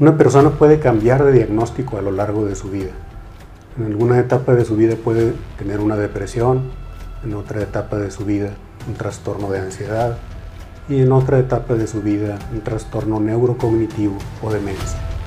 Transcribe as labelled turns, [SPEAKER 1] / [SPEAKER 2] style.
[SPEAKER 1] Una persona puede cambiar de diagnóstico a lo largo de su vida. En alguna etapa de su vida puede tener una depresión, en otra etapa de su vida un trastorno de ansiedad y en otra etapa de su vida un trastorno neurocognitivo o demencia.